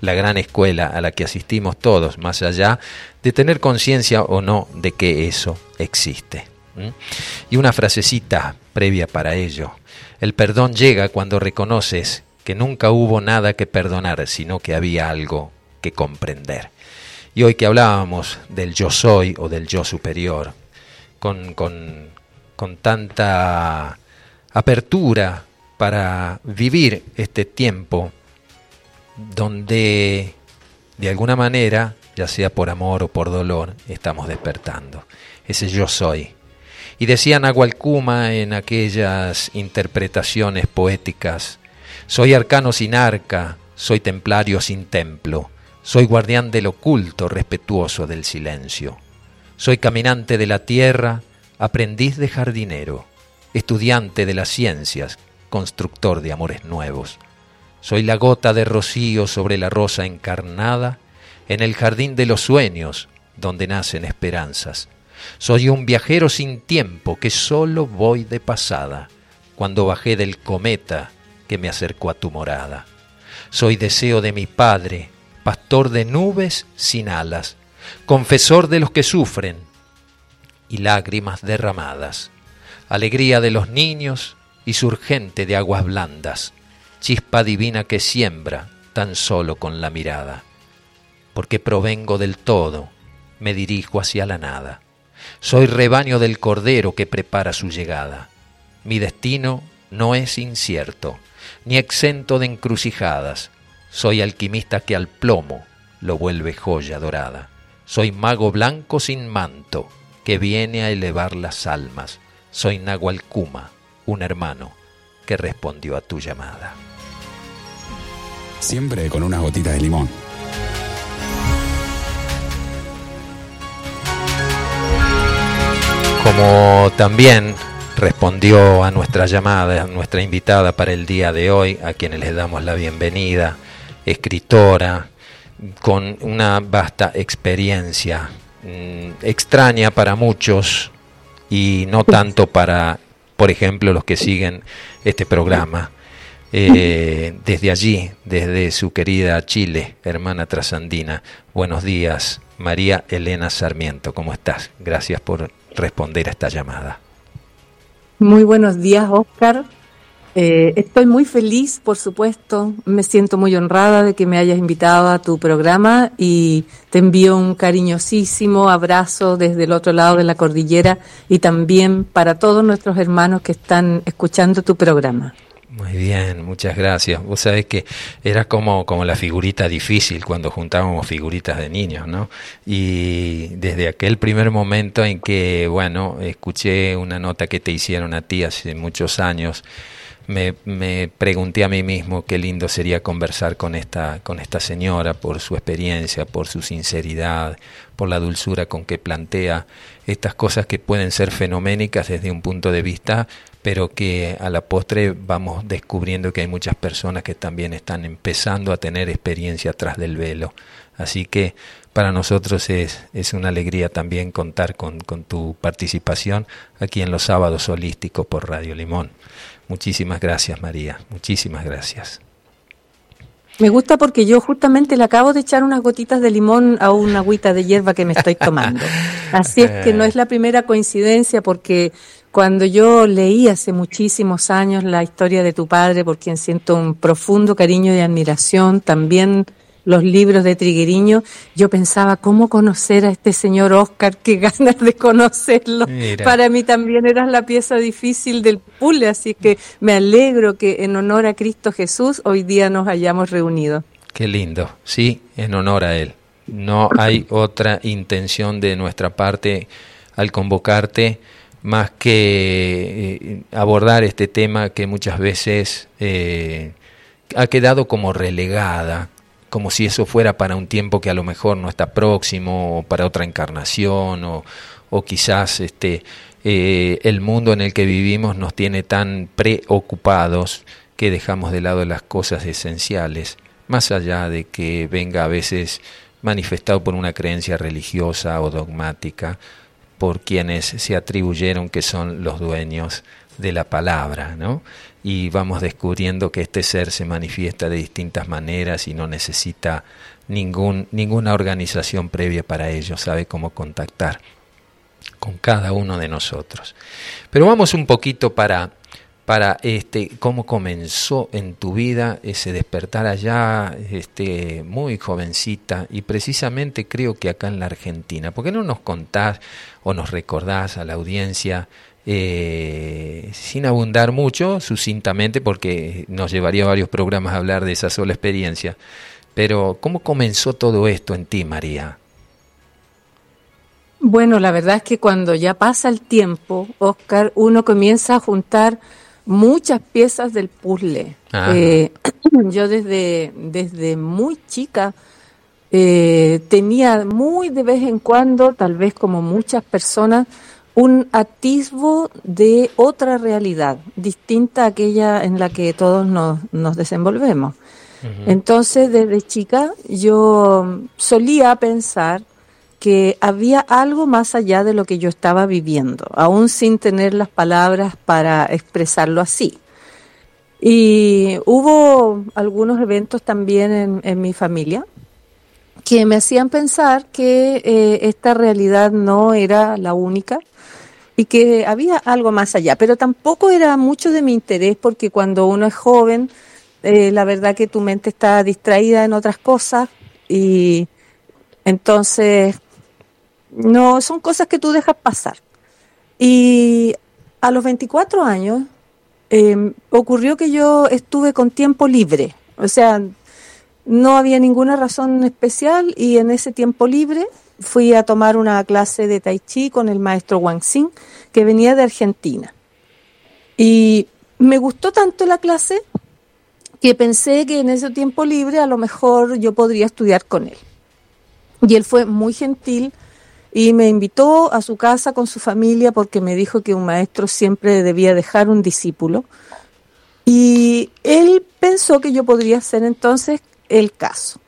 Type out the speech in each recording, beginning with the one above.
la gran escuela a la que asistimos todos, más allá de tener conciencia o no de que eso existe. Y una frasecita previa para ello. El perdón llega cuando reconoces que nunca hubo nada que perdonar, sino que había algo que comprender. Y hoy que hablábamos del yo soy o del yo superior, con, con, con tanta apertura para vivir este tiempo donde de alguna manera, ya sea por amor o por dolor, estamos despertando. Ese yo soy. Y decía Nahualcuma en aquellas interpretaciones poéticas, soy arcano sin arca, soy templario sin templo, soy guardián del oculto, respetuoso del silencio. Soy caminante de la tierra, aprendiz de jardinero, estudiante de las ciencias, constructor de amores nuevos. Soy la gota de rocío sobre la rosa encarnada, en el jardín de los sueños, donde nacen esperanzas. Soy un viajero sin tiempo que solo voy de pasada, cuando bajé del cometa que me acercó a tu morada. Soy deseo de mi Padre, pastor de nubes sin alas, confesor de los que sufren y lágrimas derramadas, alegría de los niños y surgente de aguas blandas chispa divina que siembra tan solo con la mirada. Porque provengo del todo, me dirijo hacia la nada. Soy rebaño del Cordero que prepara su llegada. Mi destino no es incierto, ni exento de encrucijadas. Soy alquimista que al plomo lo vuelve joya dorada. Soy mago blanco sin manto, que viene a elevar las almas. Soy Nahualcuma, un hermano que respondió a tu llamada siempre con unas gotitas de limón. Como también respondió a nuestra llamada, a nuestra invitada para el día de hoy, a quienes les damos la bienvenida, escritora, con una vasta experiencia, mm, extraña para muchos y no tanto para, por ejemplo, los que siguen este programa. Eh, desde allí, desde su querida Chile, hermana trasandina. Buenos días, María Elena Sarmiento, ¿cómo estás? Gracias por responder a esta llamada. Muy buenos días, Oscar. Eh, estoy muy feliz, por supuesto. Me siento muy honrada de que me hayas invitado a tu programa y te envío un cariñosísimo abrazo desde el otro lado de la cordillera y también para todos nuestros hermanos que están escuchando tu programa. Muy bien, muchas gracias. Vos sabés que era como, como la figurita difícil cuando juntábamos figuritas de niños, ¿no? Y desde aquel primer momento en que, bueno, escuché una nota que te hicieron a ti hace muchos años, me, me pregunté a mí mismo qué lindo sería conversar con esta, con esta señora por su experiencia, por su sinceridad, por la dulzura con que plantea estas cosas que pueden ser fenoménicas desde un punto de vista pero que a la postre vamos descubriendo que hay muchas personas que también están empezando a tener experiencia tras del velo. Así que para nosotros es, es una alegría también contar con, con tu participación aquí en los sábados holísticos por Radio Limón. Muchísimas gracias María, muchísimas gracias. Me gusta porque yo justamente le acabo de echar unas gotitas de limón a una agüita de hierba que me estoy tomando. Así es que no es la primera coincidencia porque cuando yo leí hace muchísimos años la historia de tu padre, por quien siento un profundo cariño y admiración, también los libros de Trigueriño, yo pensaba cómo conocer a este señor Oscar, qué ganas de conocerlo. Para mí también eras la pieza difícil del puzzle, así que me alegro que en honor a Cristo Jesús hoy día nos hayamos reunido. Qué lindo, sí, en honor a Él. No hay otra intención de nuestra parte al convocarte más que eh, abordar este tema que muchas veces eh, ha quedado como relegada, como si eso fuera para un tiempo que a lo mejor no está próximo, o para otra encarnación, o, quizás este, eh, el mundo en el que vivimos nos tiene tan preocupados que dejamos de lado las cosas esenciales, más allá de que venga a veces manifestado por una creencia religiosa o dogmática, por quienes se atribuyeron que son los dueños de la palabra, ¿no? Y vamos descubriendo que este ser se manifiesta de distintas maneras y no necesita ningún, ninguna organización previa para ello, sabe cómo contactar con cada uno de nosotros. Pero vamos un poquito para, para este, cómo comenzó en tu vida ese despertar allá, este, muy jovencita, y precisamente creo que acá en la Argentina. ¿Por qué no nos contás o nos recordás a la audiencia? Eh, sin abundar mucho, sucintamente, porque nos llevaría varios programas a hablar de esa sola experiencia. Pero, ¿cómo comenzó todo esto en ti, María? Bueno, la verdad es que cuando ya pasa el tiempo, Oscar, uno comienza a juntar muchas piezas del puzzle. Ah. Eh, yo desde, desde muy chica eh, tenía muy de vez en cuando, tal vez como muchas personas, un atisbo de otra realidad, distinta a aquella en la que todos nos, nos desenvolvemos. Entonces, desde chica, yo solía pensar que había algo más allá de lo que yo estaba viviendo, aún sin tener las palabras para expresarlo así. Y hubo algunos eventos también en, mi familia que me hacían pensar que eh, esta realidad no era la única y que había algo más allá, pero tampoco era mucho de mi interés porque cuando uno es joven, eh, la verdad que tu mente está distraída en otras cosas y entonces no, son cosas que tú dejas pasar. Y a los 24 años em, ocurrió que yo estuve con tiempo libre. O sea, no había ninguna razón especial y en ese tiempo libre fui a tomar una clase de tai chi con el maestro Wang Xing, que venía de Argentina. Y me gustó tanto la clase que pensé que en ese tiempo libre a lo mejor yo podría estudiar con él. Y él fue muy gentil y me invitó a su casa con su familia porque me dijo que un maestro siempre debía dejar un discípulo. Y él pensó que yo podría ser entonces el caso.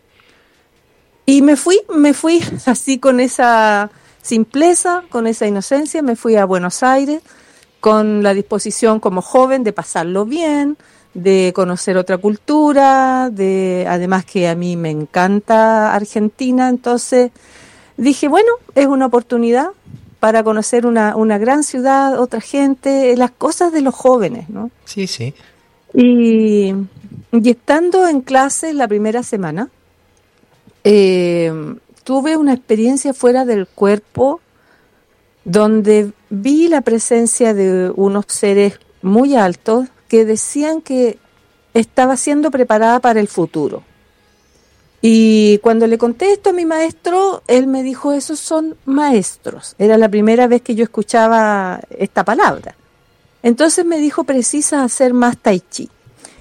Y me fui, me fui así con esa simpleza, con esa inocencia, me fui a Buenos Aires con la disposición como joven de pasarlo bien, de conocer otra cultura, de además que a mí me encanta Argentina, entonces dije, bueno, es una oportunidad para conocer una, una gran ciudad, otra gente, las cosas de los jóvenes, ¿no? Sí, sí. Y, y estando en clase la primera semana, eh, tuve una experiencia fuera del cuerpo donde vi la presencia de unos seres muy altos que decían que estaba siendo preparada para el futuro. Y cuando le conté esto a mi maestro, él me dijo, esos son maestros. Era la primera vez que yo escuchaba esta palabra. Entonces me dijo, precisa hacer más tai chi.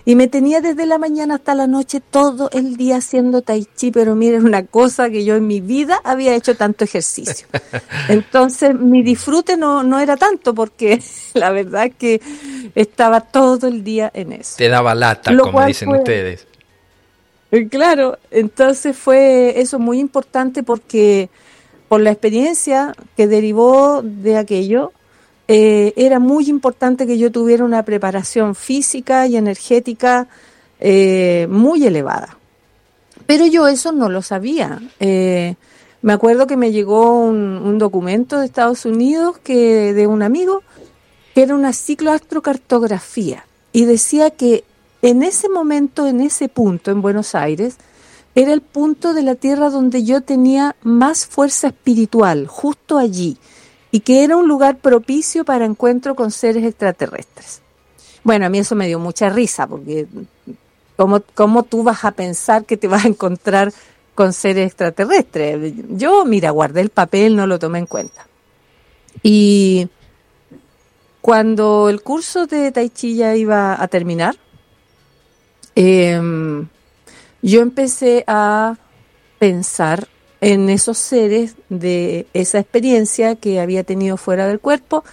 Y me tenía desde la mañana hasta la noche todo el día haciendo tai chi, pero miren una cosa que yo en mi vida había hecho tanto ejercicio. Entonces mi disfrute no, no era tanto porque la verdad es que estaba todo el día en eso. Te daba lata, como dicen ustedes. Eh, claro, entonces fue eso muy importante porque por la experiencia que derivó de aquello, eh, era muy importante que yo tuviera una preparación física y energética eh, muy elevada. Pero yo eso no lo sabía. me acuerdo que me llegó un, un, documento de Estados Unidos que de un amigo que era una cicloastrocartografía y decía que en ese momento, en ese punto, en Buenos Aires, era el punto de la tierra donde yo tenía más fuerza espiritual, justo allí, y que era un lugar propicio para encuentro con seres extraterrestres. Bueno, a mí eso me dio mucha risa, porque ¿cómo, cómo tú vas a pensar que te vas a encontrar con seres extraterrestres? Yo, mira, guardé el papel, no lo tomé en cuenta. Y cuando el curso de Tai Chi ya iba a terminar, eh, yo empecé a pensar en esos seres de esa experiencia que había tenido fuera del cuerpo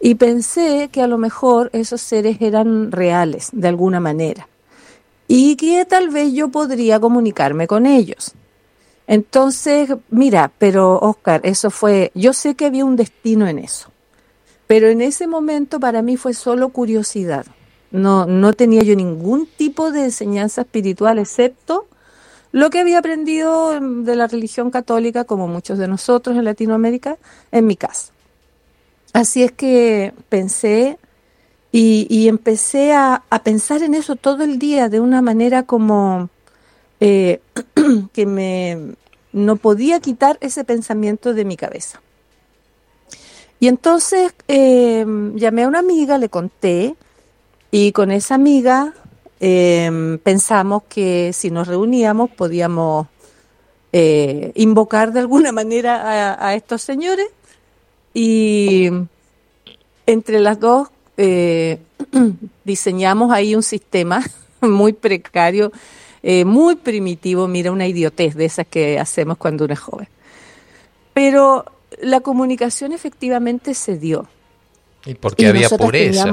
y pensé que a lo mejor esos seres eran reales de alguna manera y que tal vez yo podría comunicarme con ellos. Entonces, mira, pero Oscar, eso fue, yo sé que había un destino en eso, pero en ese momento para mí fue solo curiosidad. No, no tenía yo ningún tipo de enseñanza espiritual excepto lo que había aprendido de la religión católica, como muchos de nosotros en Latinoamérica, en mi casa. Así es que pensé y, empecé a, pensar en eso todo el día de una manera como eh, que me no podía quitar ese pensamiento de mi cabeza. Y entonces eh, llamé a una amiga, le conté, y con esa amiga eh, pensamos que si nos reuníamos podíamos invocar de alguna manera a estos señores y entre las dos eh, diseñamos ahí un sistema muy precario, eh, muy primitivo, mira, una idiotez de esas que hacemos cuando uno es joven. Pero la comunicación efectivamente se dio. Y porque había pureza,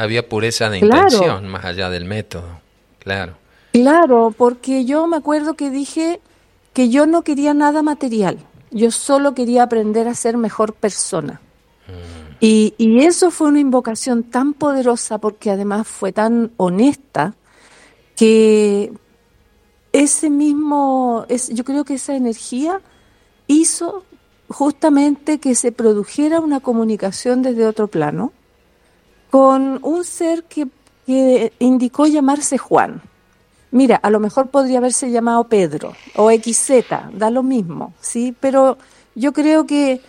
había pureza de intención más allá del método, claro. Claro, porque yo me acuerdo que dije que yo no quería nada material, yo solo quería aprender a ser mejor persona. Y, eso fue una invocación tan poderosa porque además fue tan honesta que ese mismo, es, yo creo que esa energía hizo justamente que se produjera una comunicación desde otro plano con un ser que, indicó llamarse Juan. Mira, a lo mejor podría haberse llamado Pedro o XZ, da lo mismo, ¿sí? Pero yo creo que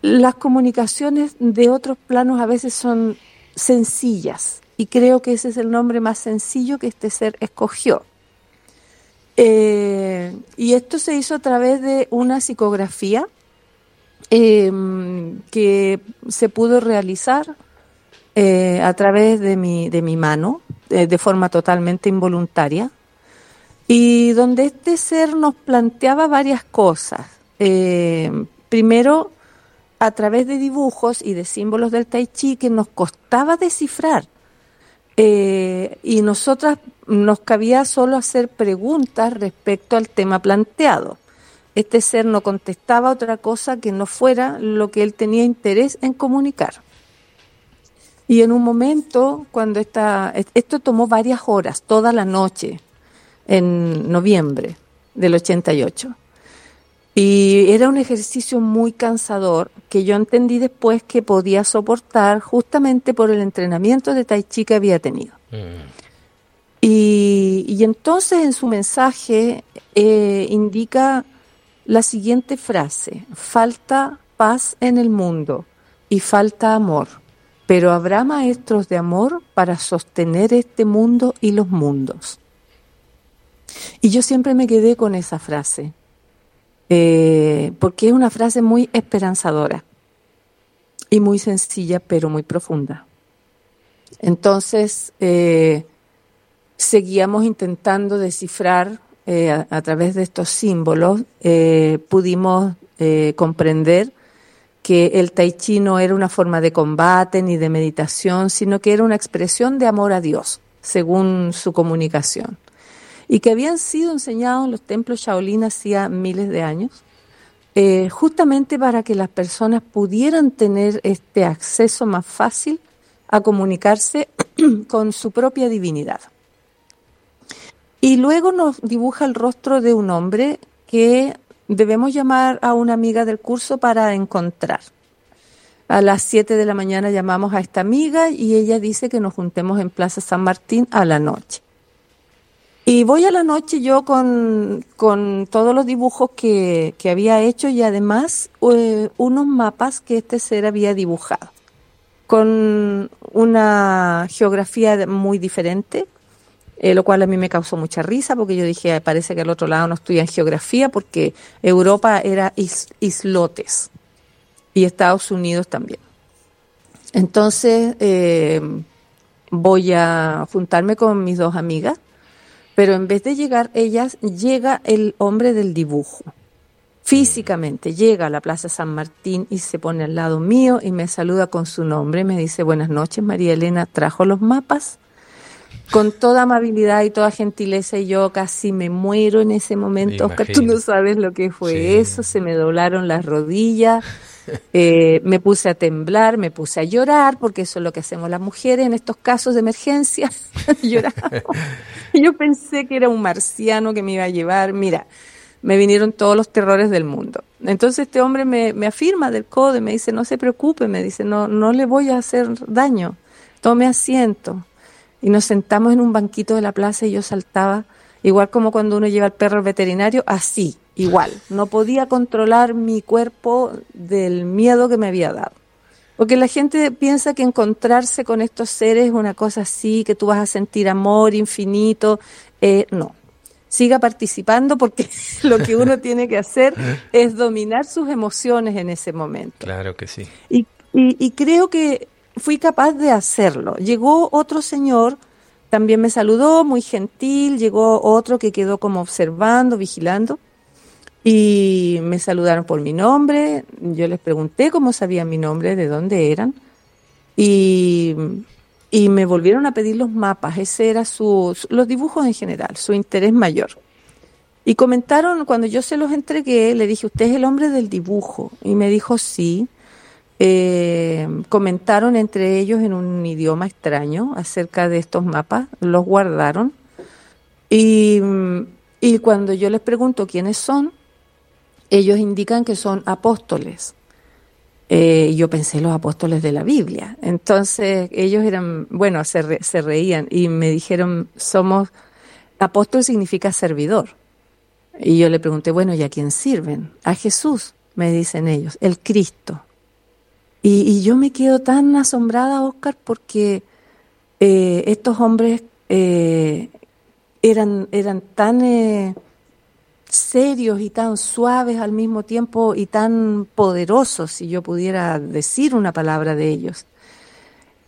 las comunicaciones de otros planos a veces son sencillas y creo que ese es el nombre más sencillo que este ser escogió. Eh, y esto se hizo a través de una psicografía em, que se pudo realizar eh, a través de mi, de mi mano, eh, de forma totalmente involuntaria, y donde este ser nos planteaba varias cosas. primero, a través de dibujos y de símbolos del tai chi que nos costaba descifrar. Eh, y nosotras nos cabía solo hacer preguntas respecto al tema planteado. Este ser no contestaba otra cosa que no fuera lo que él tenía interés en comunicar. Y en un momento, cuando esta, esto tomó varias horas, toda la noche, en noviembre del 88. Y era un ejercicio muy cansador que yo entendí después que podía soportar justamente por el entrenamiento de Tai Chi que había tenido. Mm. Y, entonces en su mensaje eh, indica la siguiente frase, falta paz en el mundo y falta amor, pero habrá maestros de amor para sostener este mundo y los mundos. Y yo siempre me quedé con esa frase eh, porque es una frase muy esperanzadora y muy sencilla, pero muy profunda. Entonces, eh, seguíamos intentando descifrar eh, a, través de estos símbolos, pudimos comprender que el tai chi no era una forma de combate ni de meditación, sino que era una expresión de amor a Dios, según su comunicación y que habían sido enseñados en los templos Shaolin hacía miles de años, eh, justamente para que las personas pudieran tener este acceso más fácil a comunicarse con su propia divinidad. Y luego nos dibuja el rostro de un hombre que debemos llamar a una amiga del curso para encontrar. A las 7 de la mañana llamamos a esta amiga y ella dice que nos juntemos en Plaza San Martín a la noche. Y voy a la noche yo con, todos los dibujos que, había hecho y además eh, unos mapas que este ser había dibujado, con una geografía muy diferente, eh, lo cual a mí me causó mucha risa porque yo dije, parece que al otro lado no estudian geografía porque Europa era islotes y Estados Unidos también. Entonces eh, voy a juntarme con mis dos amigas pero en vez de llegar ellas, llega el hombre del dibujo. Físicamente llega a la Plaza San Martín y se pone al lado mío y me saluda con su nombre. Me dice, buenas noches, María Elena, ¿trajo los mapas? Con toda amabilidad y toda gentileza y yo casi me muero en ese momento. Oscar, tú no sabes lo que fue eso, se me doblaron las rodillas, eh, me puse a temblar, me puse a llorar, porque eso es lo que hacemos las mujeres en estos casos de emergencia, lloramos. yo pensé que era un marciano que me iba a llevar, mira, me vinieron todos los terrores del mundo. Entonces este hombre me, me afirma del codo y me dice, no se preocupe, me dice, no, no le voy a hacer daño, tome asiento y nos sentamos en un banquito de la plaza y yo saltaba, igual como cuando uno lleva al perro al veterinario, así, igual. No podía controlar mi cuerpo del miedo que me había dado. Porque la gente piensa que encontrarse con estos seres es una cosa así, que tú vas a sentir amor infinito. Eh, no. Siga participando porque lo que uno tiene que hacer es dominar sus emociones en ese momento. Claro que sí. Y, y, y creo que fui capaz de hacerlo. Llegó otro señor, también me saludó, muy gentil, llegó otro que quedó como observando, vigilando, y me saludaron por mi nombre, yo les pregunté cómo sabían mi nombre, de dónde eran, y, y me volvieron a pedir los mapas, ese era su, los dibujos en general, su interés mayor. Y comentaron, cuando yo se los entregué, le dije, usted es el hombre del dibujo, y me dijo, sí, eh, comentaron entre ellos en un idioma extraño acerca de estos mapas, los guardaron y, y cuando yo les pregunto quiénes son, ellos indican que son apóstoles. Eh, yo pensé los apóstoles de la Biblia. Entonces ellos eran, bueno, se, se reían y me dijeron, somos, apóstol significa servidor. Y yo le pregunté, bueno, ¿y a quién sirven? A Jesús, me dicen ellos, el Cristo. Y, yo me quedo tan asombrada, Oscar, porque eh, estos hombres eh, eran, eran tan eh, serios y tan suaves al mismo tiempo y tan poderosos, si yo pudiera decir una palabra de ellos.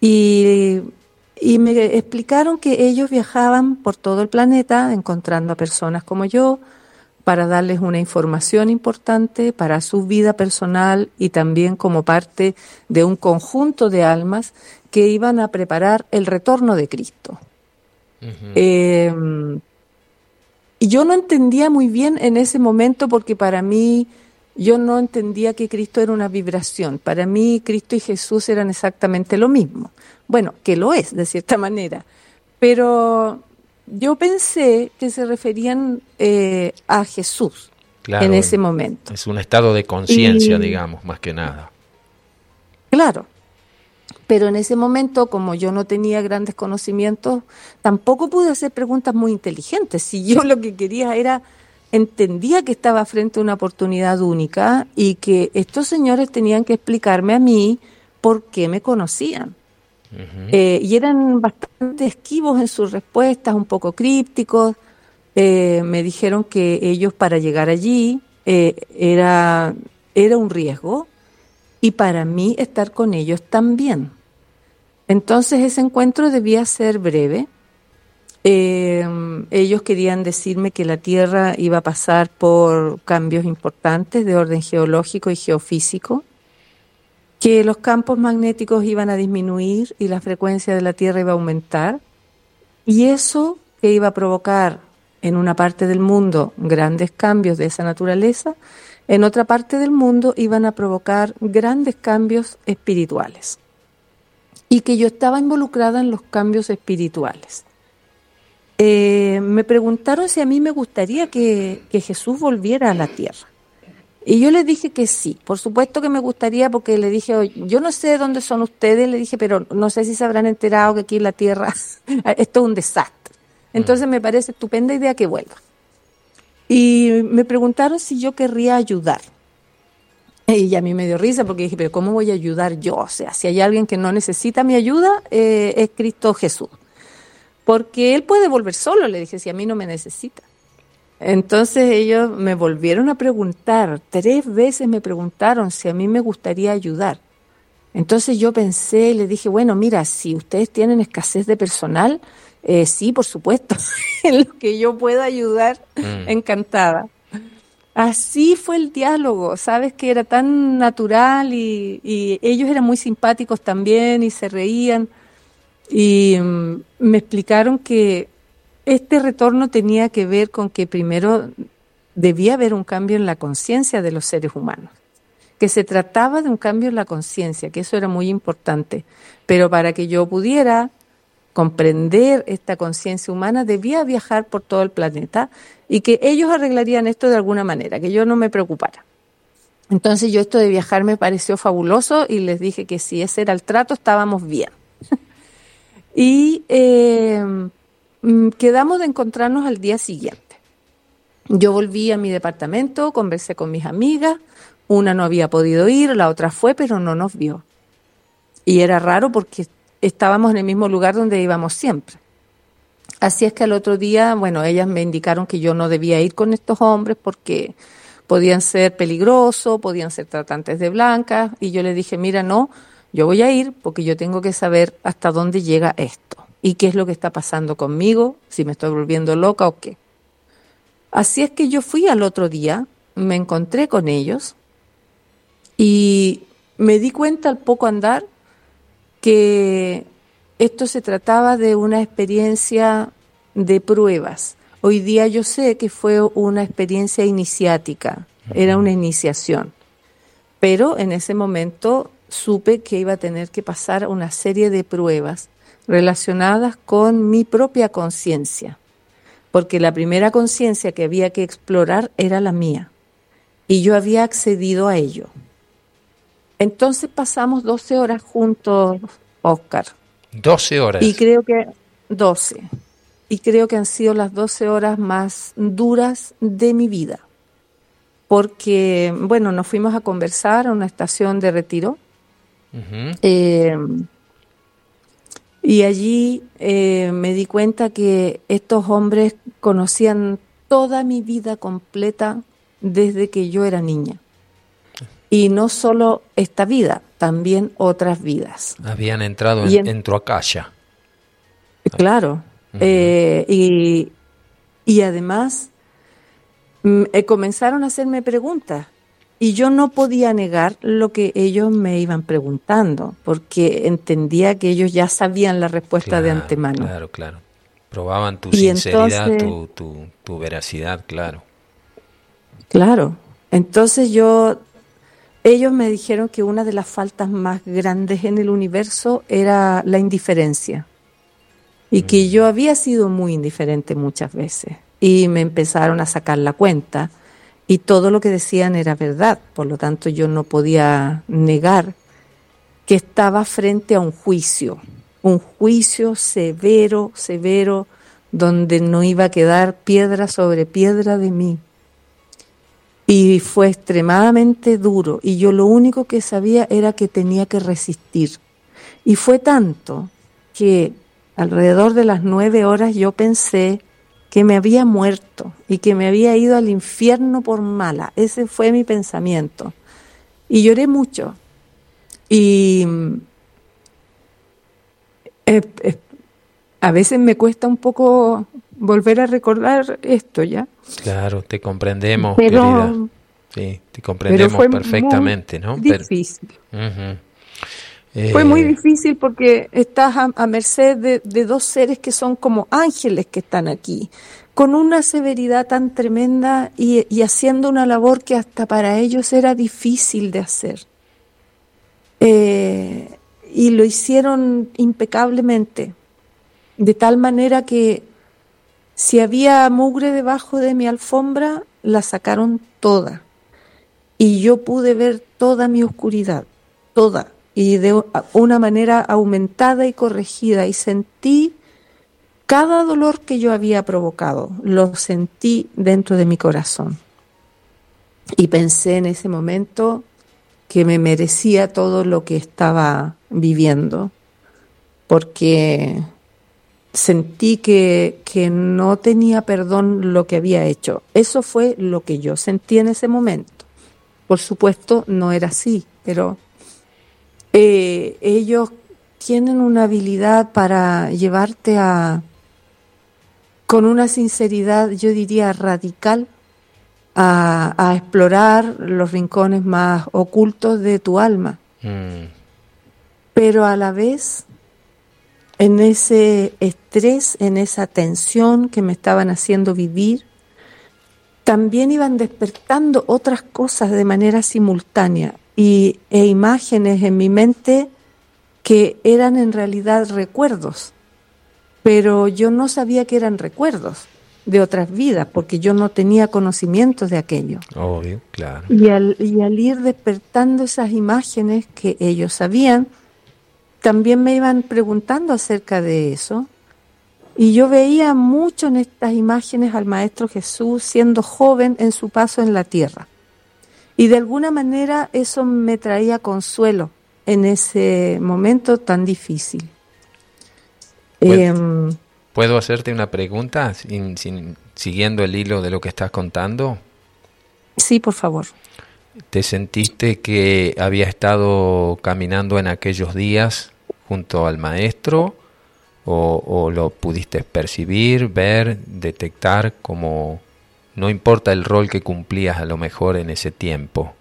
Y, y me explicaron que ellos viajaban por todo el planeta encontrando a personas como yo, para darles una información importante para su vida personal y también como parte de un conjunto de almas que iban a preparar el retorno de Cristo. Eh, y yo no entendía muy bien en ese momento porque para mí yo no entendía que Cristo era una vibración. Para mí Cristo y Jesús eran exactamente lo mismo. Bueno, que lo es de cierta manera. Pero yo pensé que se referían eh, a Jesús en ese momento. Es un estado de conciencia, digamos, más que nada. Claro, pero en ese momento, como yo no tenía grandes conocimientos, tampoco pude hacer preguntas muy inteligentes. Si yo lo que quería era, entendía que estaba frente a una oportunidad única y que estos señores tenían que explicarme a mí por qué me conocían. Eh, y eran bastante esquivos en sus respuestas, un poco crípticos. Eh, me dijeron que ellos para llegar allí eh, era, era un riesgo y para mí estar con ellos también. Entonces ese encuentro debía ser breve. ellos querían decirme que la Tierra iba a pasar por cambios importantes de orden geológico y geofísico que los campos magnéticos iban a disminuir y la frecuencia de la Tierra iba a aumentar, y eso que iba a provocar en una parte del mundo grandes cambios de esa naturaleza, en otra parte del mundo iban a provocar grandes cambios espirituales. Y que yo estaba involucrada en los cambios espirituales. Eh, me preguntaron si a mí me gustaría que Jesús volviera a la tierra. Y yo le dije que sí, por supuesto que me gustaría porque le dije, yo no sé dónde son ustedes, le dije, pero no sé si se habrán enterado que aquí en la Tierra esto es un desastre. Entonces me parece estupenda idea que vuelva. Y me preguntaron si yo querría ayudar. Y a mí me dio risa porque dije, pero ¿cómo voy a ayudar yo? O sea, si hay alguien que no necesita mi ayuda, eh, es Cristo Jesús. Porque Él puede volver solo, le dije, si a mí no me necesita. Entonces ellos me volvieron a preguntar, tres veces me preguntaron si a mí me gustaría ayudar. Entonces yo pensé y le dije, bueno, mira, si ustedes tienen escasez de personal, eh, sí, por supuesto, en lo que yo pueda ayudar, mm. encantada. Así fue el diálogo, sabes que era tan natural y, y ellos eran muy simpáticos también y se reían. Y mm, me explicaron que este retorno tenía que ver con que primero debía haber un cambio en la conciencia de los seres humanos, que se trataba de un cambio en la conciencia, que eso era muy importante, pero para que yo pudiera comprender esta conciencia humana debía viajar por todo el planeta y que ellos arreglarían esto de alguna manera, que yo no me preocupara. Entonces yo esto de viajar me pareció fabuloso y les dije que si ese era el trato estábamos bien. y eh, quedamos de encontrarnos al día siguiente. Yo volví a mi departamento, conversé con mis amigas, una no había podido ir, la otra fue, pero no nos vio. Y era raro porque estábamos en el mismo lugar donde íbamos siempre. Así es que al otro día, bueno, ellas me indicaron que yo no debía ir con estos hombres porque podían ser peligrosos, podían ser tratantes de blancas, y yo les dije, mira, no, yo voy a ir porque yo tengo que saber hasta dónde llega esto y qué es lo que está pasando conmigo, si me estoy volviendo loca o qué. Así es que yo fui al otro día, me encontré con ellos y me di cuenta al poco andar que esto se trataba de una experiencia de pruebas. Hoy día yo sé que fue una experiencia iniciática, era una iniciación, pero en ese momento supe que iba a tener que pasar una serie de pruebas relacionadas con mi propia conciencia porque la primera conciencia que había que explorar era la mía, y yo había accedido a ello. Entonces pasamos 12 horas juntos, Oscar. 12 horas. Y creo que 12. Y creo que han sido las 12 horas más duras de mi vida. Porque, bueno, nos fuimos a conversar a una estación de retiro. Y allí eh, me di cuenta que estos hombres conocían toda mi vida completa desde que yo era niña. Y no solo esta vida, también otras vidas. Habían entrado en, en, acaya. Claro. Eh, y, y, además mm, eh, comenzaron a hacerme preguntas y yo no podía negar lo que ellos me iban preguntando, porque entendía que ellos ya sabían la respuesta de antemano. Claro, claro. Probaban tu sinceridad, tu, tu, veracidad, claro. Claro. Entonces yo, ellos me dijeron que una de las faltas más grandes en el universo era la indiferencia. Y que mm. yo había sido muy indiferente muchas veces. Y me empezaron a sacar la cuenta y todo lo que decían era verdad, por lo tanto yo no podía negar que estaba frente a un juicio, un juicio severo, severo, donde no iba a quedar piedra sobre piedra de mí. Y fue extremadamente duro y yo lo único que sabía era que tenía que resistir. Y fue tanto que alrededor de las nueve horas yo pensé que me había muerto y que me había ido al infierno por mala. Ese fue mi pensamiento. Y lloré mucho. Y eh, eh, a veces me cuesta un poco volver a recordar esto ya. Claro, te comprendemos, querida. Sí, te comprendemos perfectamente, ¿no? Difícil. Fue muy eh, difícil porque estás a, merced de, dos seres que son como ángeles que están aquí, con una severidad tan tremenda y, haciendo una labor que hasta para ellos era difícil de hacer. Eh, y lo hicieron impecablemente, de tal manera que si había mugre debajo de mi alfombra, la sacaron toda. Y yo pude ver toda mi oscuridad, toda y de una manera aumentada y corregida y sentí cada dolor que yo había provocado, lo sentí dentro de mi corazón. Y pensé en ese momento que me merecía todo lo que estaba viviendo, porque sentí que, que no tenía perdón lo que había hecho. Eso fue lo que yo sentí en ese momento. Por supuesto, no era así, pero eh, ellos tienen una habilidad para llevarte a, con una sinceridad, yo diría, radical, a, explorar los rincones más ocultos de tu alma. Mm. Pero a la vez en ese estrés, en esa tensión que me estaban haciendo vivir, también iban despertando otras cosas de manera simultánea y, e imágenes en mi mente que eran en realidad recuerdos, pero yo no sabía que eran recuerdos de otras vidas, porque yo no tenía conocimiento de aquello. Obvio, claro. Y al, y al ir despertando esas imágenes que ellos sabían, también me iban preguntando acerca de eso. Y yo veía mucho en estas imágenes al Maestro Jesús siendo joven en su paso en la tierra. Y de alguna manera eso me traía consuelo en ese momento tan difícil. Em, ¿Puedo hacerte una pregunta siguiendo el hilo de lo que estás contando? Sí, por favor. ¿Te sentiste que había estado caminando en aquellos días junto al maestro o, lo pudiste percibir, ver, detectar como no importa el rol que cumplías a lo mejor en ese tiempo,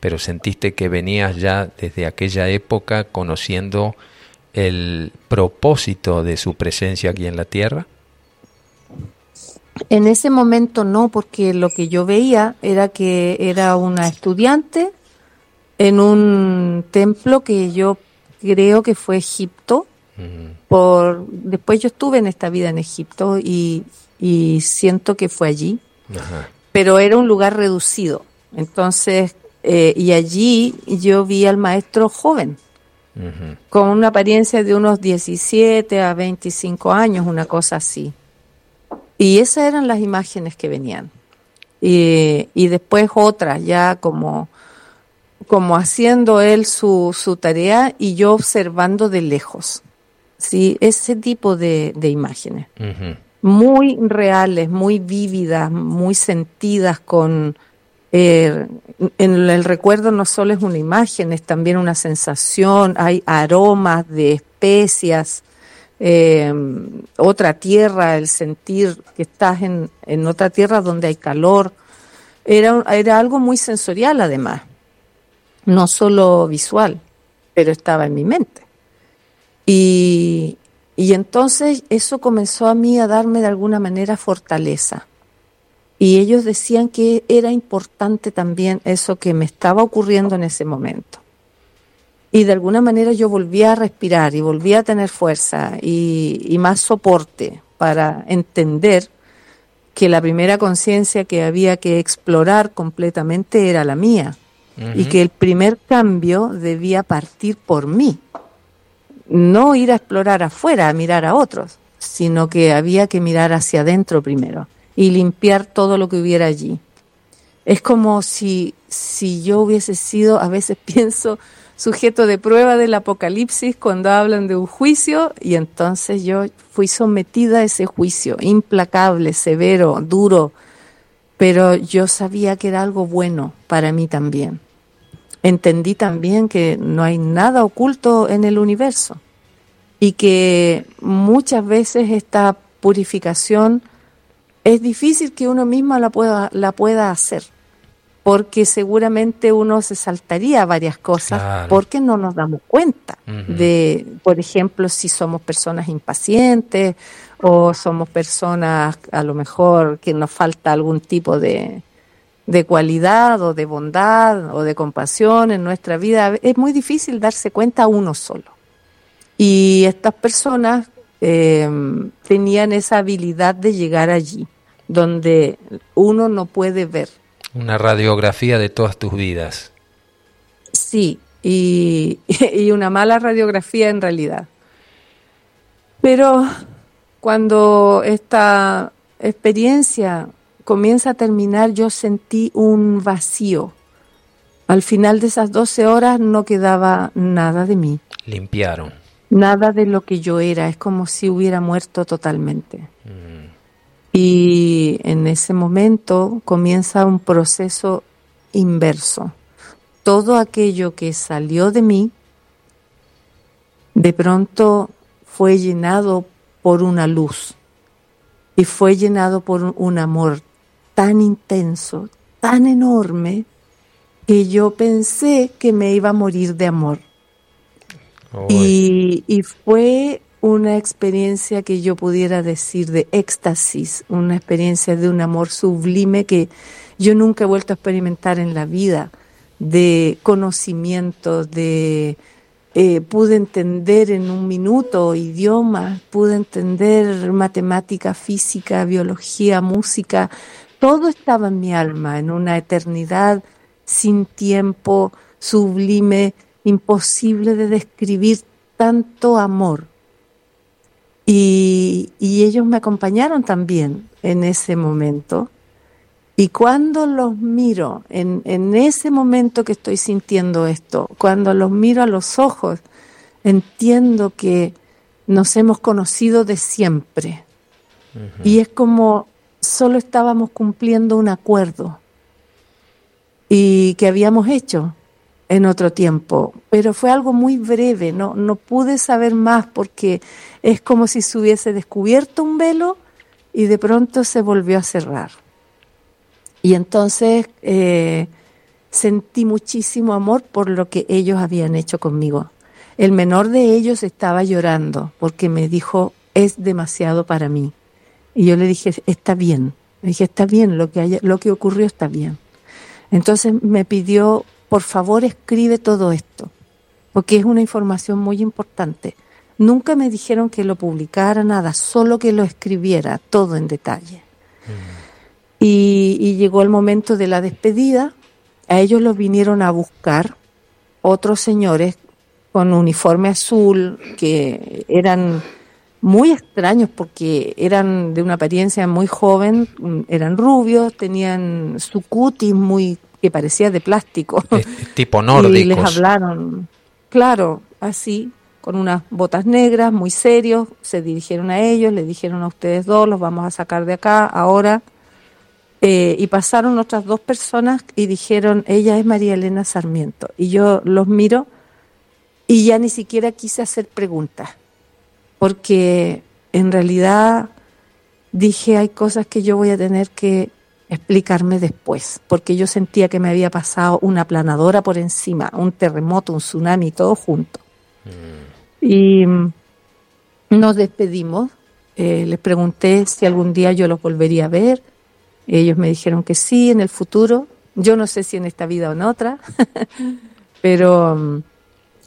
pero sentiste que venías ya desde aquella época conociendo el propósito de su presencia aquí en la tierra? En ese momento no, porque lo que yo veía era que era una estudiante en un templo que yo creo que fue Egipto. Por después yo estuve en esta vida en Egipto y, siento que fue allí, pero era un lugar reducido. Entonces, eh, y allí yo vi al maestro joven, con una apariencia de unos 17 a 25 años, una cosa así. Y esas eran las imágenes que venían. Y, y después otras, ya como como haciendo él su, su tarea y yo observando de lejos. ¿sí? Ese tipo de, imágenes. Muy reales, muy vívidas, muy sentidas con... Eh, en el recuerdo no solo es una imagen, es también una sensación, hay aromas de especias, eh, otra tierra, el sentir que estás en, en otra tierra donde hay calor. Era, era algo muy sensorial además no solo visual, pero estaba en mi mente. Y, y entonces eso comenzó a mí a darme de alguna manera fortaleza. Y ellos decían que era importante también eso que me estaba ocurriendo en ese momento. Y de alguna manera yo volví a respirar y volví a tener fuerza y, y más soporte para entender que la primera conciencia que había que explorar completamente era la mía y que el primer cambio debía partir por mí. No ir a explorar afuera, a mirar a otros, sino que había que mirar hacia adentro primero y limpiar todo lo que hubiera allí. Es como si, si yo hubiese sido, a veces pienso, sujeto de prueba del Apocalipsis cuando hablan de un juicio y entonces yo fui sometida a ese juicio, implacable, severo, duro, pero yo sabía que era algo bueno para mí también. Entendí también que no hay nada oculto en el universo y que muchas veces esta purificación es difícil que uno mismo la pueda, la pueda hacer, porque seguramente uno se saltaría varias cosas porque no nos damos cuenta de, por ejemplo, si somos personas impacientes o somos personas a lo mejor que nos falta algún tipo de, de cualidad o de bondad o de compasión en nuestra vida. Es muy difícil darse cuenta uno solo. Y estas personas eh, tenían esa habilidad de llegar allí, donde uno no puede ver. Una radiografía de todas tus vidas. Sí, y, y una mala radiografía en realidad. Pero cuando esta experiencia comienza a terminar, yo sentí un vacío. Al final de esas 12 horas no quedaba nada de mí. Limpiaron. Nada de lo que yo era, es como si hubiera muerto totalmente. Mm. Y en ese momento comienza un proceso inverso. Todo aquello que salió de mí, de pronto fue llenado por una luz y fue llenado por un amor tan intenso, tan enorme, que yo pensé que me iba a morir de amor. Y, fue una experiencia que yo pudiera decir de éxtasis, una experiencia de un amor sublime que yo nunca he vuelto a experimentar en la vida, de conocimiento, de eh, pude entender en un minuto idiomas, pude entender matemática, física, biología, música, todo estaba en mi alma, en una eternidad sin tiempo, sublime, imposible de describir tanto amor. Y, y ellos me acompañaron también en ese momento. Y cuando los miro, en, en, ese momento que estoy sintiendo esto, cuando los miro a los ojos, entiendo que nos hemos conocido de siempre. Y es como solo estábamos cumpliendo un acuerdo y que habíamos hecho en otro tiempo, pero fue algo muy breve, no, no pude saber más porque es como si se hubiese descubierto un velo y de pronto se volvió a cerrar. Y entonces eh, sentí muchísimo amor por lo que ellos habían hecho conmigo. El menor de ellos estaba llorando porque me dijo, es demasiado para mí. Y yo le dije, está bien. Le dije, está bien, lo que, haya, lo que ocurrió está bien. Entonces me pidió, por favor, escribe todo esto, porque es una información muy importante. Nunca me dijeron que lo publicara, nada, solo que lo escribiera, todo en detalle. Mm. Y, llegó el momento de la despedida. A ellos los vinieron a buscar otros señores con uniforme azul que eran muy extraños porque eran de una apariencia muy joven, eran rubios, tenían su cutis muy que parecía de plástico. tipo nórdicos. Y les hablaron, claro, así, con unas botas negras, muy serios, se dirigieron a ellos, le dijeron a ustedes dos, los vamos a sacar de acá ahora. Eh, y pasaron otras dos personas y dijeron, ella es María Elena Sarmiento. Y yo los miro y ya ni siquiera quise hacer preguntas, porque en realidad dije, hay cosas que yo voy a tener que explicarme después, porque yo sentía que me había pasado una planadora por encima, un terremoto, un tsunami, todo junto. Mm. Y mm, nos despedimos. Eh, les pregunté si algún día yo los volvería a ver ellos me dijeron que sí en el futuro. Yo no sé si en esta vida o en otra, pero um,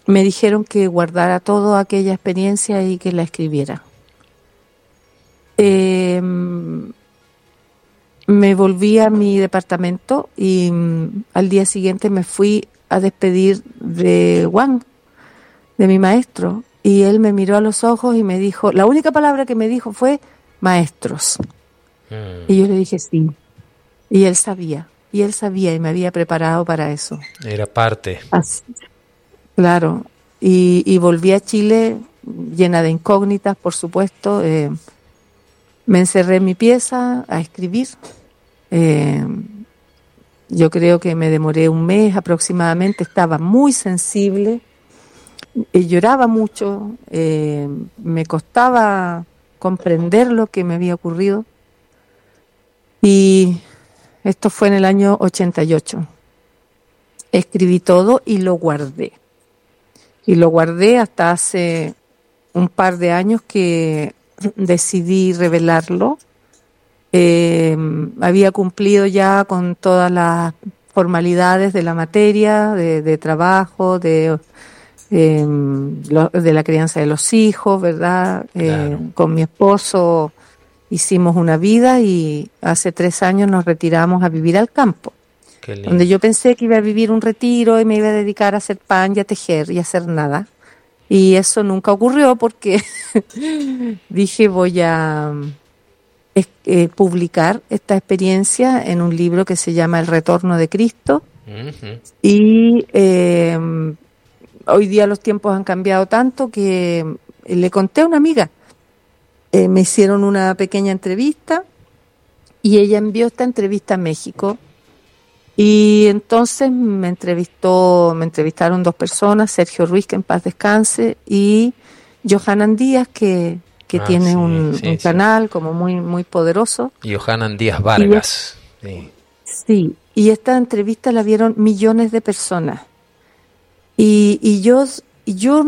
me dijeron que guardara toda aquella experiencia y que la escribiera. Em, me volví a mi departamento y um, al día siguiente me fui a despedir de Juan, de mi maestro, y él me miró a los ojos y me dijo, la única palabra que me dijo fue maestros. Mm. Y yo le dije sí. Y él sabía, y él sabía y me había preparado para eso. Era parte. Claro. Y, volví a Chile llena de incógnitas, por supuesto. Eh, me encerré en mi pieza a escribir. Eh, yo creo que me demoré un mes aproximadamente, estaba muy sensible, eh, lloraba mucho, me costaba comprender lo que me había ocurrido. Y esto fue en el año 88. Escribí todo y lo guardé. Y lo guardé hasta hace un par de años que decidí revelarlo. Eh, había cumplido ya con todas las formalidades de la materia, de, trabajo, de, em, de la crianza de los hijos, ¿verdad? Eh, con mi esposo hicimos una vida y hace tres años nos retiramos a vivir al campo. Donde yo pensé que iba a vivir un retiro y me iba a dedicar a hacer pan y a tejer y a hacer nada. Y eso nunca ocurrió porque dije voy a eh, publicar esta experiencia en un libro que se llama El Retorno de Cristo. Y eh, hoy día los tiempos han cambiado tanto que le conté a una amiga eh, me hicieron una pequeña entrevista y ella envió esta entrevista a México. Y entonces me entrevistó, me entrevistaron dos personas, Sergio Ruiz, que en paz descanse, y Johanan Díaz, que, que ah, tiene un, canal como muy, muy poderoso. Johanan Díaz Vargas. sí. sí, y esta entrevista la vieron millones de personas. Y, y yo, y yo,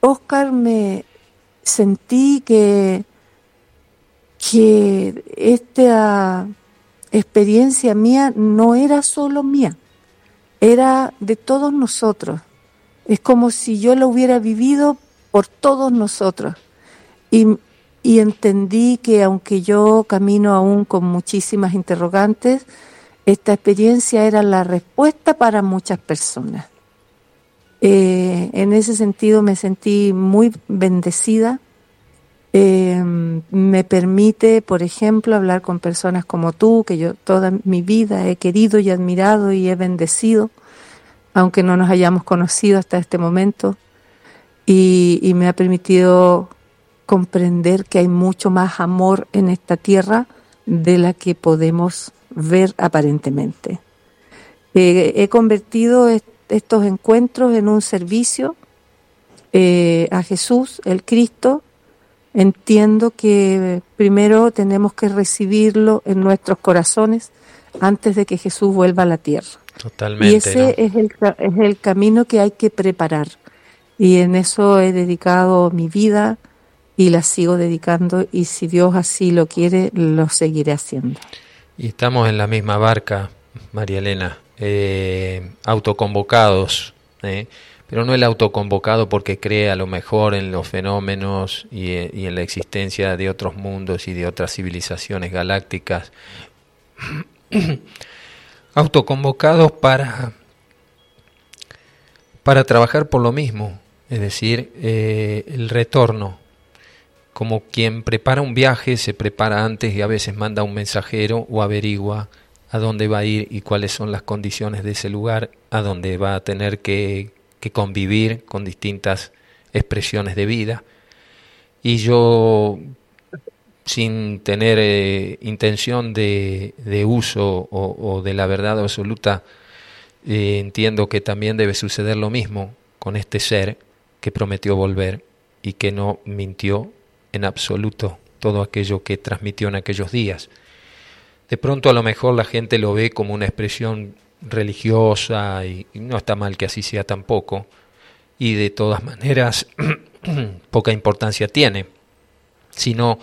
Oscar me, sentí que, que esta experiencia mía no era solo mía, era de todos nosotros. Es como si yo lo hubiera vivido por todos nosotros. Y, y entendí que aunque yo camino aún con muchísimas interrogantes, esta experiencia era la respuesta para muchas personas. Eh, en ese sentido me sentí muy bendecida. Eh, me permite, por ejemplo, hablar con personas como tú, que yo toda mi vida he querido y admirado y he bendecido, aunque no nos hayamos conocido hasta este momento. Y, y me ha permitido comprender que hay mucho más amor en esta tierra de la que podemos ver aparentemente. Eh, he convertido estos encuentros en un servicio eh, a Jesús, el Cristo. Entiendo que primero tenemos que recibirlo en nuestros corazones antes de que Jesús vuelva a la tierra. Totalmente. Y ese es, el, es el camino que hay que preparar. Y en eso he dedicado mi vida y la sigo dedicando y si Dios así lo quiere, lo seguiré haciendo. Y estamos en la misma barca, María Elena, eh, autoconvocados, ¿eh? Pero no el autoconvocado porque cree a lo mejor en los fenómenos y, y, en la existencia de otros mundos y de otras civilizaciones galácticas, autoconvocados para, para trabajar por lo mismo, es decir, eh, el retorno. Como quien prepara un viaje, se prepara antes y a veces manda un mensajero o averigua a dónde va a ir y cuáles son las condiciones de ese lugar, a dónde va a tener que, que convivir con distintas expresiones de vida. Y yo, sin tener eh, intención de, uso o, o, de la verdad absoluta, eh, entiendo que también debe suceder lo mismo con este ser que prometió volver y que no mintió en absoluto todo aquello que transmitió en aquellos días. De pronto a lo mejor la gente lo ve como una expresión religiosa y, no está mal que así sea tampoco, y de todas maneras poca importancia tiene, sino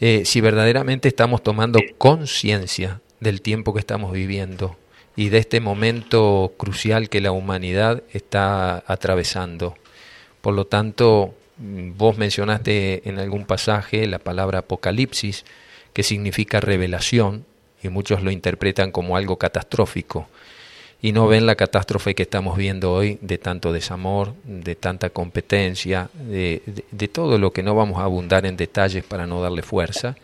eh, si verdaderamente estamos tomando conciencia del tiempo que estamos viviendo y de este momento crucial que la humanidad está atravesando. Por lo tanto, Vos mencionaste en algún pasaje la palabra apocalipsis, que significa revelación, y muchos lo interpretan como algo catastrófico, y no ven la catástrofe que estamos viendo hoy de tanto desamor, de tanta competencia, de, de, de todo lo que no vamos a abundar en detalles para no darle fuerza,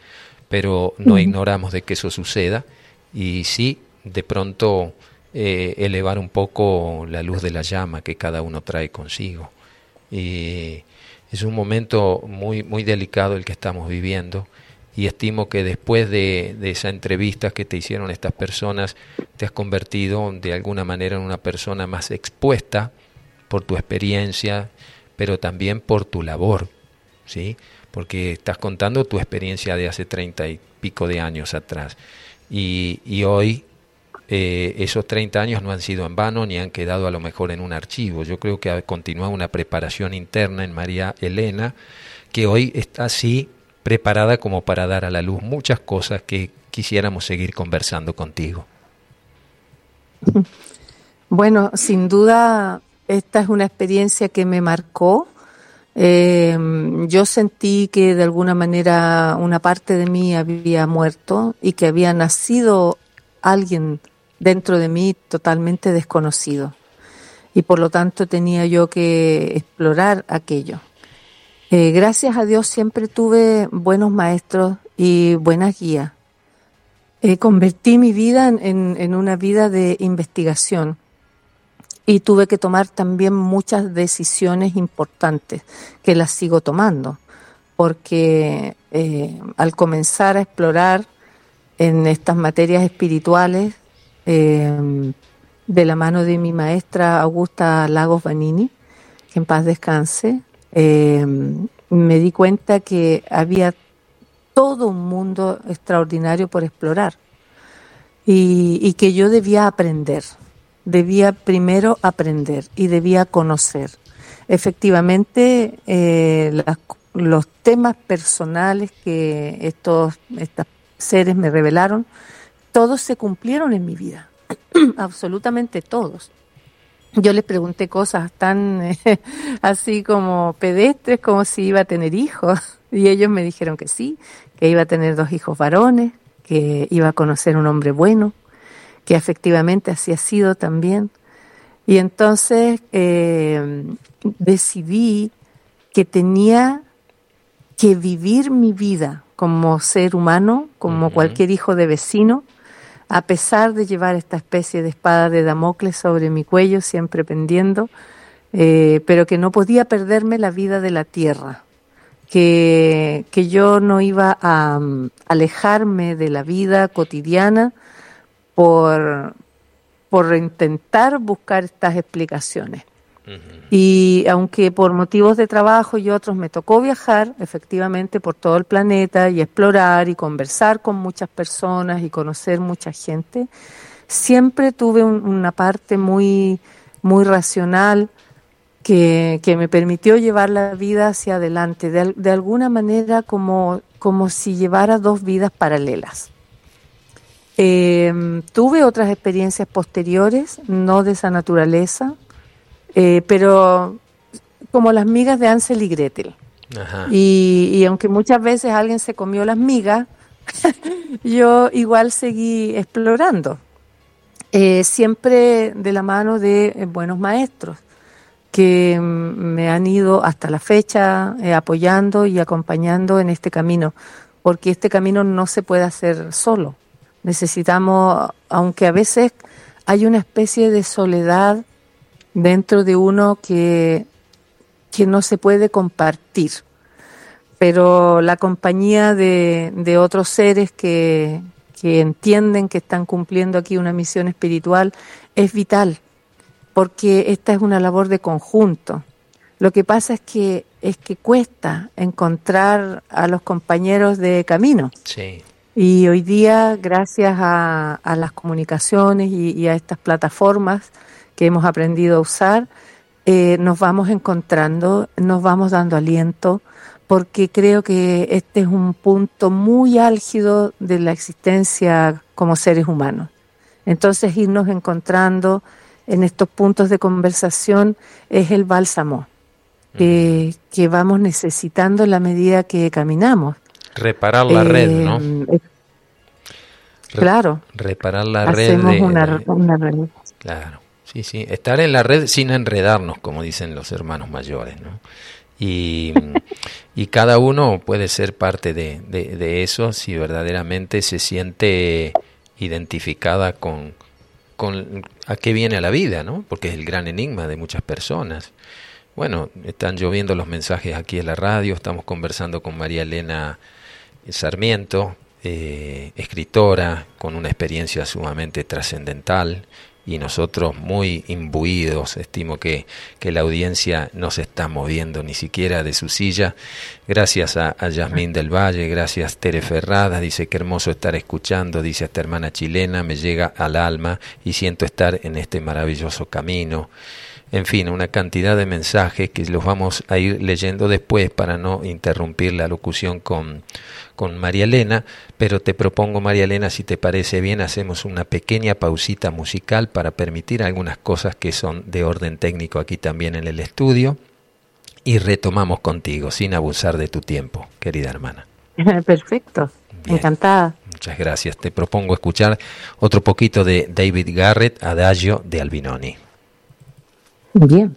pero no ignoramos de que eso suceda, y sí, de pronto eh, elevar un poco la luz de la llama que cada uno trae consigo. Y es un momento muy, muy delicado el que estamos viviendo y estimo que después de, de esa entrevista que te hicieron estas personas, te has convertido de alguna manera en una persona más expuesta por tu experiencia, pero también por tu labor, ¿sí? Porque estás contando tu experiencia de hace treinta y pico de años atrás. Y, y hoy eh, esos 30 años no han sido en vano ni han quedado a lo mejor en un archivo. Yo creo que ha continuado una preparación interna en María Elena que hoy está así preparada como para dar a la luz muchas cosas que quisiéramos seguir conversando contigo. Bueno, sin duda esta es una experiencia que me marcó. Eh, yo sentí que de alguna manera una parte de mí había muerto y que había nacido alguien dentro de mí totalmente desconocido. Y por lo tanto tenía yo que explorar aquello. Eh, gracias a Dios siempre tuve buenos maestros y buenas guías. Eh, convertí mi vida en, en, una vida de investigación y tuve que tomar también muchas decisiones importantes que las sigo tomando, porque eh, al comenzar a explorar en estas materias espirituales de la mano de mi maestra Augusta Lagos Vanini, que en paz descanse, eh, me di cuenta que había todo un mundo extraordinario por explorar y, que yo debía aprender, debía primero aprender y debía conocer. Efectivamente, eh, los temas personales que estos, estos seres me revelaron, todos se cumplieron en mi vida, absolutamente todos. Yo les pregunté cosas tan así como pedestres, como si iba a tener hijos, y ellos me dijeron que sí, que iba a tener dos hijos varones, que iba a conocer un hombre bueno, que efectivamente así ha sido también. Y entonces eh, decidí que tenía que vivir mi vida como ser humano, como cualquier hijo de vecino, a pesar de llevar esta especie de espada de Damocles sobre mi cuello, siempre pendiendo, eh, pero que no podía perderme la vida de la tierra, que, que yo no iba a um, alejarme de la vida cotidiana por, por intentar buscar estas explicaciones. Y aunque por motivos de trabajo y otros me tocó viajar efectivamente por todo el planeta y explorar y conversar con muchas personas y conocer mucha gente, siempre tuve una parte muy, muy racional que, que, me permitió llevar la vida hacia adelante, de, de alguna manera como, como si llevara dos vidas paralelas. Eh, tuve otras experiencias posteriores, no de esa naturaleza, eh, pero como las migas de Ansel y Gretel. Y, aunque muchas veces alguien se comió las migas, yo igual seguí explorando, eh, siempre de la mano de eh, buenos maestros que mm, me han ido hasta la fecha apoyando y acompañando en este camino, porque este camino no se puede hacer solo. Necesitamos, aunque a veces hay una especie de soledad dentro de uno que, que no se puede compartir, pero la compañía de, de otros seres que, que entienden que están cumpliendo aquí una misión espiritual es vital, porque esta es una labor de conjunto. Lo que pasa es que es que cuesta encontrar a los compañeros de camino. Sí. Y hoy día, gracias a, las comunicaciones y, a estas plataformas que hemos aprendido a usar, eh, nos vamos encontrando, nos vamos dando aliento, porque creo que este es un punto muy álgido de la existencia como seres humanos. Entonces, irnos encontrando en estos puntos de conversación es el bálsamo que, que vamos necesitando en la medida que caminamos. Reparar la red, ¿no? Eh, claro. Reparar la red. una, una red. Claro. Sí, sí. Estar en la red sin enredarnos, como dicen los hermanos mayores. Y, y cada uno puede ser parte de, de, eso si verdaderamente se siente identificada con, con a qué viene a la vida, ¿no? Porque es el gran enigma de muchas personas. Bueno, están lloviendo los mensajes aquí en la radio, estamos conversando con María Elena Sarmiento, eh, escritora con una experiencia sumamente trascendental y nosotros muy imbuidos, estimo que, que, la audiencia no se está moviendo ni siquiera de su silla. Gracias a, a Yasmín del Valle, gracias Tere Ferrada, dice que hermoso estar escuchando, dice esta hermana chilena, me llega al alma y siento estar en este maravilloso camino en fin, una cantidad de mensajes que los vamos a ir leyendo después para no interrumpir la locución con, con María Elena, pero te propongo, María Elena, si te parece bien, hacemos una pequeña pausita musical para permitir algunas cosas que son de orden técnico aquí también en el estudio y retomamos contigo, sin abusar de tu tiempo, querida hermana. Perfecto, encantada. Muchas gracias. Te propongo escuchar otro poquito de David Garrett, Adagio de Albinoni. Bien.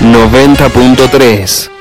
90.3.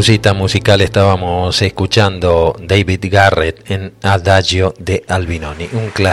pausita musical estábamos escuchando David Garrett en Adagio de Albinoni, un clásico.